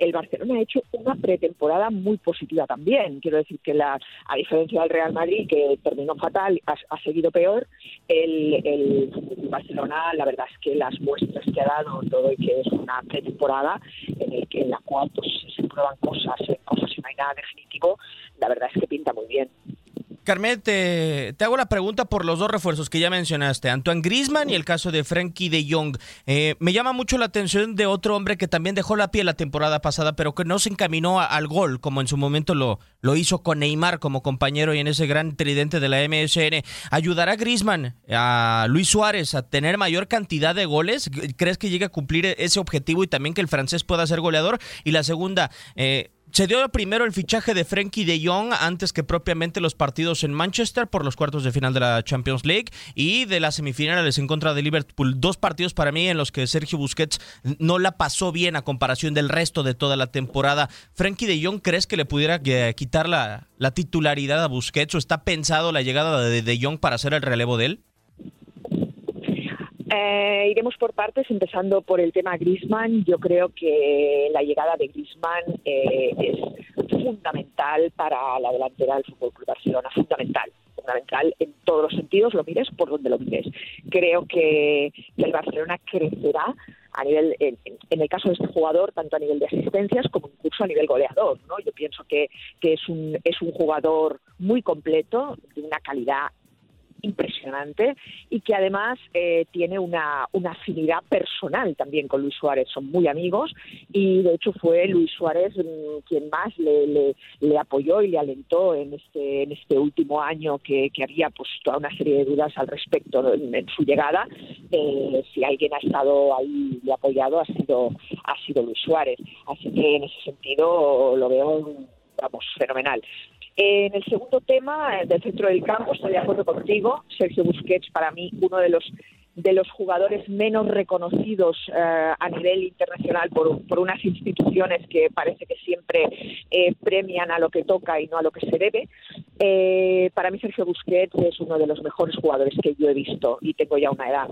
el Barcelona ha hecho una pretemporada muy positiva también. Quiero decir que la, a diferencia del Real Madrid, que terminó fatal, ha, ha seguido peor, el, el Barcelona, la verdad es que las muestras que ha dado todo y que es una pretemporada en, el que, en la cual pues, se prueban cosas, eh, cosas y no hay nada definitivo, la verdad es que pinta muy bien. Carmen, te, hago la pregunta por los dos refuerzos que ya mencionaste, Antoine Grisman y el caso de Frankie de Jong. Eh, me llama mucho la atención de otro hombre que también dejó la piel la temporada pasada, pero que no se encaminó al gol, como en su momento lo, lo hizo con Neymar como compañero y en ese gran tridente de la MSN. ¿Ayudará Grisman a Luis Suárez a tener mayor cantidad de goles? ¿Crees que llegue a cumplir ese objetivo y también que el francés pueda ser goleador? Y la segunda, eh, se dio primero el fichaje de Frenkie de Jong antes que propiamente los partidos en Manchester por los cuartos de final de la Champions League y de las semifinales en contra de Liverpool. Dos partidos para mí en los que Sergio Busquets no la pasó bien a comparación del resto de toda la temporada. ¿Frenkie de Jong crees que le pudiera eh, quitar la, la titularidad a Busquets o está pensado la llegada de de Jong para hacer el relevo de él? Eh, iremos por partes, empezando por el tema Griezmann. Yo creo que la llegada de Griezmann eh, es fundamental para la delantera del Fútbol Club Barcelona, fundamental, fundamental en todos los sentidos, lo mires por donde lo mires. Creo que, que el Barcelona crecerá a nivel, en, en el caso de este jugador, tanto a nivel de asistencias como incluso a nivel goleador. ¿no? Yo pienso que, que es, un, es un jugador muy completo, de una calidad impresionante y que además eh, tiene una, una afinidad personal también con Luis Suárez. Son muy amigos y de hecho fue Luis Suárez mm, quien más le, apoyó y le alentó en este, en este último año que, que había pues toda una serie de dudas al respecto en, su llegada. Eh, si alguien ha estado ahí y apoyado ha sido, ha sido Luis Suárez. Así que en ese sentido lo veo vamos, fenomenal. En el segundo tema, eh, del centro del campo, estoy de acuerdo contigo. Sergio Busquets, para mí, uno de los de los jugadores menos reconocidos eh, a nivel internacional por, por, unas instituciones que parece que siempre eh, premian a lo que toca y no a lo que se debe. Eh, para mí Sergio Busquets es uno de los mejores jugadores que yo he visto y tengo ya una edad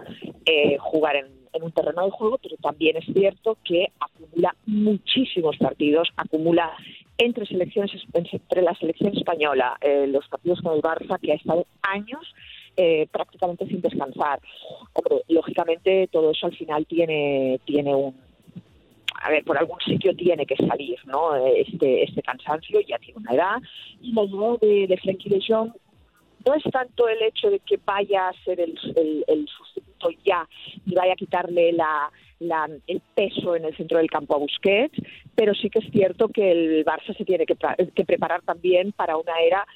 jugar en, en un terreno de juego, pero también es cierto que acumula muchísimos partidos, acumula entre selecciones entre la selección española, eh, los partidos con el Barça, que ha estado años eh, prácticamente sin descansar. Lógicamente todo eso al final tiene tiene un a ver, por algún sitio tiene que salir, ¿no? Este este cansancio ya tiene una edad y la llegada de, de Frenkie de Jong no es tanto el hecho de que vaya a ser el, el, el sustituto ya y vaya a quitarle la, la, el peso en el centro del campo a Busquets, pero sí que es cierto que el Barça se tiene que, que preparar también para una era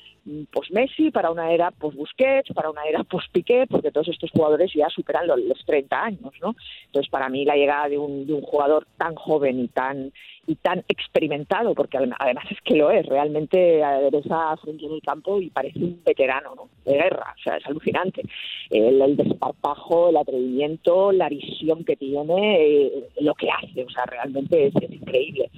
post-Messi, para una era post-Busquets, para una era post-Piqué, porque todos estos jugadores ya superan los, los 30 años, ¿no? Entonces, para mí la llegada de un, de un jugador tan joven y tan y tan experimentado, porque además es que lo es, realmente ves a frente en el campo y parece un veterano ¿no? de guerra, o sea, es alucinante. El, el desparpajo, el atrevimiento, la visión que tiene, eh, lo que hace, o sea, realmente es, es increíble.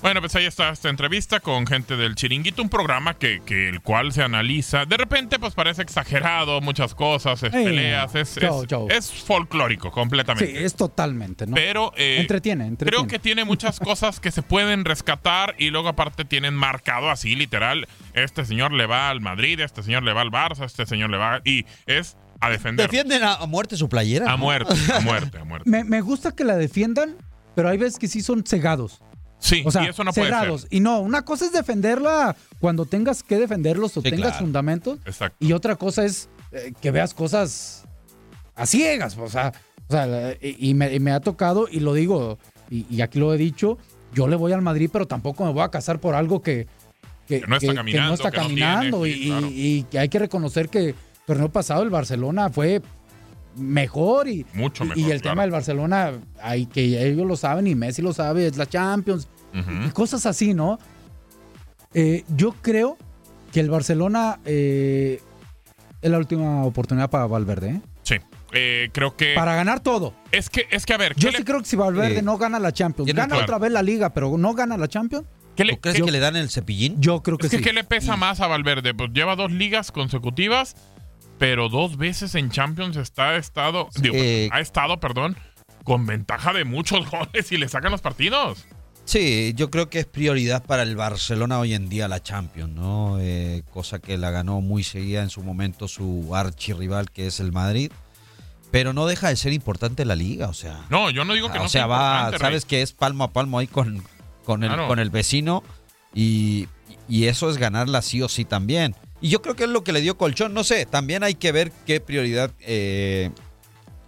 Bueno, pues ahí está esta entrevista con gente del Chiringuito, un programa que, que el cual se analiza. De repente, pues parece exagerado, muchas cosas, es Hey, peleas, es, es folclórico completamente. Sí, es totalmente, ¿no? Pero eh, entretiene, entretiene. creo que tiene muchas *laughs* cosas que se pueden rescatar y luego aparte tienen marcado así, literal. Este señor le va al Madrid, este señor le va al Barça, este señor le va... Y es a defender. Defienden a, a muerte su playera. A ¿no? muerte, a *laughs* muerte, a muerte. Me, me gusta que la defiendan, pero hay veces que sí son cegados. Sí, O sea, y eso no puede ser. Y no, una cosa es defenderla cuando tengas que defenderlos o Sí, tengas claro. fundamentos. Exacto. Y otra cosa es eh, que veas cosas a ciegas. O sea, o sea la- y, y me, y me ha tocado, y lo digo, y, y aquí lo he dicho, yo le voy al Madrid, pero tampoco me voy a casar por algo que, que, Que no está caminando, no está que no caminando. tiene, y, sí, claro. y- y que hay que reconocer que el torneo pasado el Barcelona fue mejor y, Mucho y- mejor, y el claro. tema del Barcelona, hay que ellos lo saben y Messi lo sabe, es la Champions y cosas así, ¿no? Eh, yo creo que el Barcelona eh, es la última oportunidad para Valverde, ¿eh? Sí. Eh, creo que... Para ganar todo. Es que, es que, a ver, Yo ¿qué sí le- creo que si Valverde Eh, no gana la Champions, gana claro. otra vez la Liga, pero no gana la Champions, qué le- ¿Tú crees qué- que le dan el cepillín? yo creo que Es que, sí. ¿qué le pesa más a Valverde? Pues lleva dos ligas consecutivas, pero dos veces en Champions está estado, digo, Eh, ha estado, perdón, con ventaja de muchos *laughs* goles y le sacan los partidos. Sí, yo creo que es prioridad para el Barcelona hoy en día la Champions, ¿no? Eh, cosa que la ganó muy seguida en su momento su archirrival que es el Madrid. Pero no deja de ser importante la liga, o sea. No, yo no digo que Ah, no o sea, sea va, sabes Rey. que es palmo a palmo ahí con, con, el, Claro. con el vecino y, Y eso es ganarla sí o sí también. Y yo creo que es lo que le dio colchón. No sé, también hay que ver qué prioridad eh,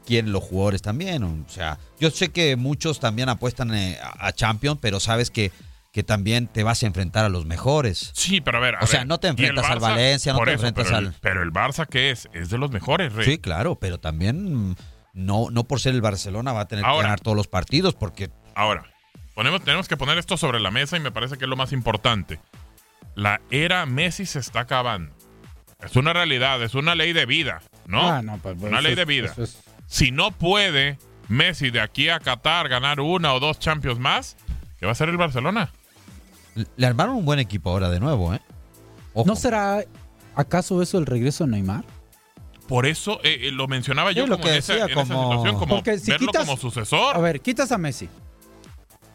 quieren los jugadores también. O sea, yo sé que muchos también apuestan eh, a Champions, pero sabes que, que también te vas a enfrentar a los mejores. Sí, pero a ver. a O sea, ver, no te ¿y el enfrentas al? Valencia, no te eso, enfrentas pero al- El, pero el Barça, ¿qué es? Es de los mejores, Rey. Sí, claro, pero también no, no por ser el Barcelona va a tener que ganar todos los partidos porque Ahora, ponemos, tenemos que poner esto sobre la mesa y me parece que es lo más importante. La era Messi se está acabando. Es una realidad, es una ley de vida, ¿no? Ah, no, pues, pues, una eso ley es- de vida. es- Si no puede Messi de aquí a Qatar ganar una o dos Champions más, ¿qué va a hacer el Barcelona? le armaron un buen equipo ahora de nuevo, ¿eh? Ojo. ¿No será acaso eso el regreso de Neymar? Por eso eh, eh, lo mencionaba yo Sí, lo como, que en, esa, decía, en esa como- situación, como Porque si verlo quitas- como sucesor. A ver, quitas a Messi.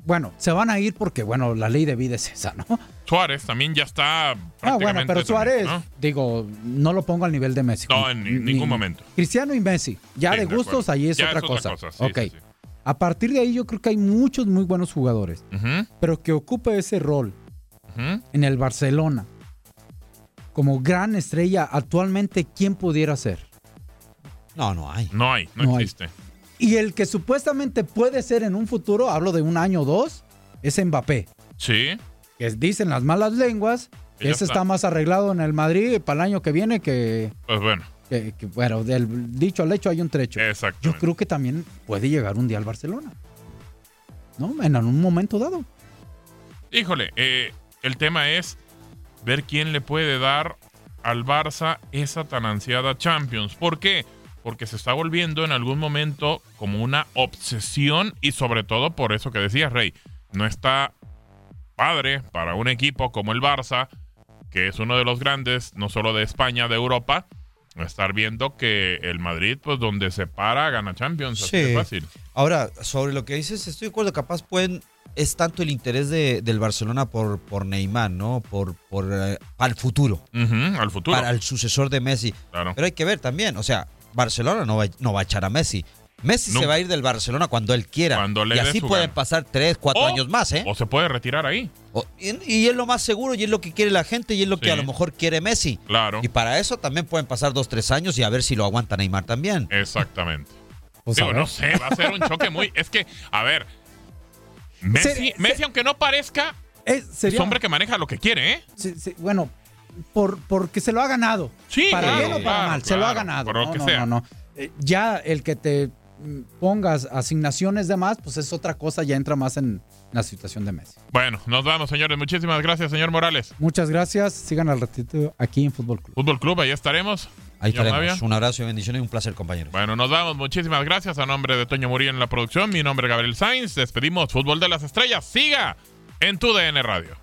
Bueno, se van a ir porque, bueno, la ley de vida es esa, ¿no? Suárez también ya está Ah, bueno, pero Suárez, también, digo, no lo pongo al nivel de Messi. ¿no? En ni- Ni- ningún momento. Cristiano y Messi, ya Sí, de gustos, ahí es Ya otra es otra cosa. cosa, sí, ok. sí, sí. A partir de ahí yo creo que hay muchos muy buenos jugadores, pero que ocupe ese rol en el Barcelona como gran estrella actualmente, ¿quién pudiera ser? No, no hay. No hay, no, No hay. Y el que supuestamente puede ser en un futuro, hablo de un año o dos, es Mbappé. Sí, Que dicen las malas lenguas, Que ese está. está más arreglado en el Madrid para el año que viene que, pues bueno, que- que, bueno, del dicho al hecho hay un trecho. exacto. Yo creo que también puede llegar un día al Barcelona. ¿No? En algún momento dado. Híjole, eh, el tema es ver quién le puede dar al Barça esa tan ansiada Champions. ¿Por qué? Porque se está volviendo en algún momento como una obsesión y sobre todo por eso que decías, Rey, no está padre para un equipo como el Barça, que es uno de los grandes, no solo de España, de Europa, estar viendo que el Madrid, pues donde se para, gana Champions. Así de Sí. fácil. Ahora, sobre lo que dices, estoy de acuerdo, capaz pueden, es tanto el interés de- del Barcelona por, por Neymar, ¿no? Por, por eh, para el futuro, al futuro. para el sucesor de Messi. Claro. Pero hay que ver también, o sea, Barcelona no va, no va a echar a Messi. Messi se va a ir del Barcelona cuando él quiera. Cuando le y así pueden gana. pasar tres, cuatro O- años más, ¿eh? O se puede retirar ahí. O- y, y es lo más seguro y es lo que quiere la gente y es lo que a lo mejor quiere Messi. Claro. Y para eso también pueden pasar dos, tres años y a ver si lo aguanta Neymar también. Exactamente. *laughs* Pues Digo, no sé, va a ser un choque muy. Es que, a ver. Messi, Se- Messi aunque no parezca, Eh, es sería, hombre que maneja lo que quiere, ¿eh? sí, sí, bueno, por, porque se lo ha ganado. Sí, para claro, bien o para claro, mal, se lo ha ganado. por lo no, que no, sea. no, no. Eh, ya el que te mm, pongas asignaciones de más, pues es otra cosa, ya entra más en la situación de Messi. Bueno, nos vamos, señores. Muchísimas gracias, señor Morales. Muchas gracias, sigan al ratito aquí en Fútbol Club. Fútbol Club, ahí estaremos. Ahí estaremos. Un abrazo y bendiciones y un placer, compañeros. Bueno, nos vamos. Muchísimas gracias a nombre de Toño Murillo en la producción. Mi nombre es Gabriel Sainz. Despedimos Fútbol de las Estrellas. Siga en tu DN Radio.